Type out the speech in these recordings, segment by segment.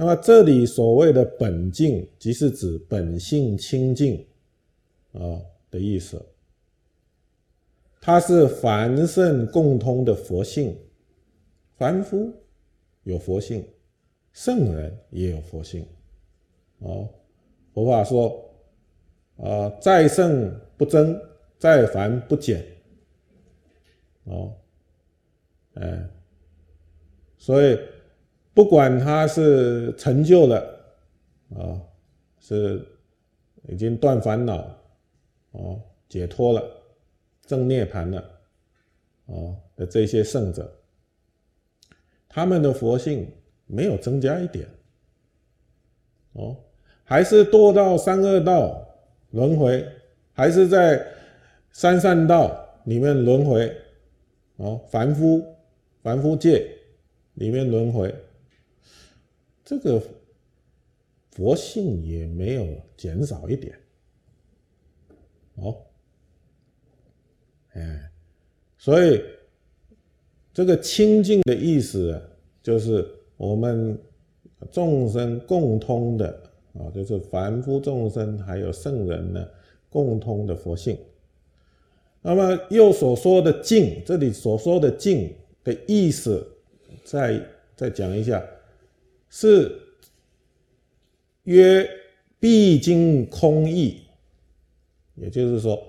那么这里所谓的本净，即是指本性清净啊的意思。它是凡圣共通的佛性，凡夫有佛性，圣人也有佛性。哦，佛法说，啊，在圣不增，在凡不减。哦，哎，所以。不管他是成就了啊，是已经断烦恼哦，解脱了，正涅盘了啊的这些圣者，他们的佛性没有增加一点哦，还是堕到三恶道轮回，还是在三善道里面轮回哦，凡夫凡夫界里面轮回。这个佛性也没有减少一点，哦，哎，所以这个清净的意思，就是我们众生共通的啊，就是凡夫众生还有圣人呢共通的佛性。那么又所说的净，这里所说的净的意思，再再讲一下。是曰必经空义，也就是说，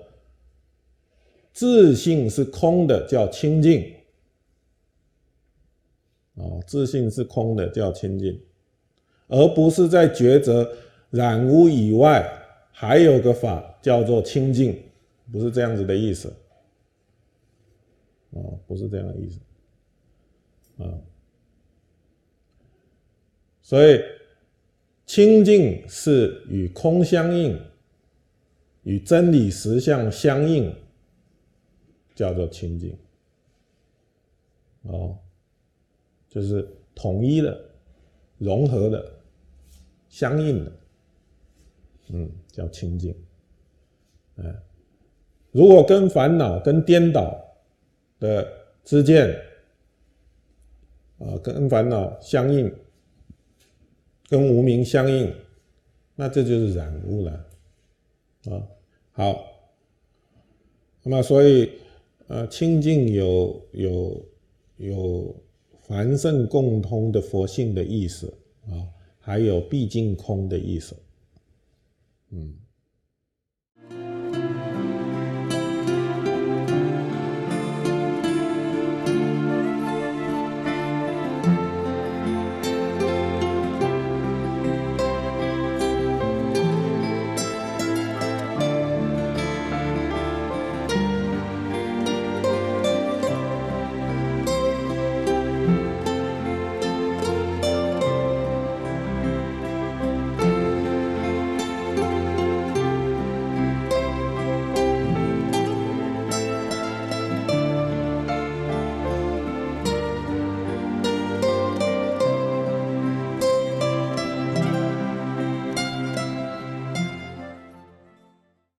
自信是空的，叫清净。哦，自信是空的，叫清净，而不是在抉择染污以外，还有个法叫做清净，不是这样子的意思。哦，不是这样的意思。啊。所以，清净是与空相应，与真理实相相应，叫做清净。哦，就是统一的、融合的、相应的，嗯，叫清净。哎，如果跟烦恼、跟颠倒的之见，啊，跟烦恼相应。跟无名相应，那这就是染污了，啊，好，那么所以，呃，清净有有有凡圣共通的佛性的意思啊，还有毕竟空的意思，嗯。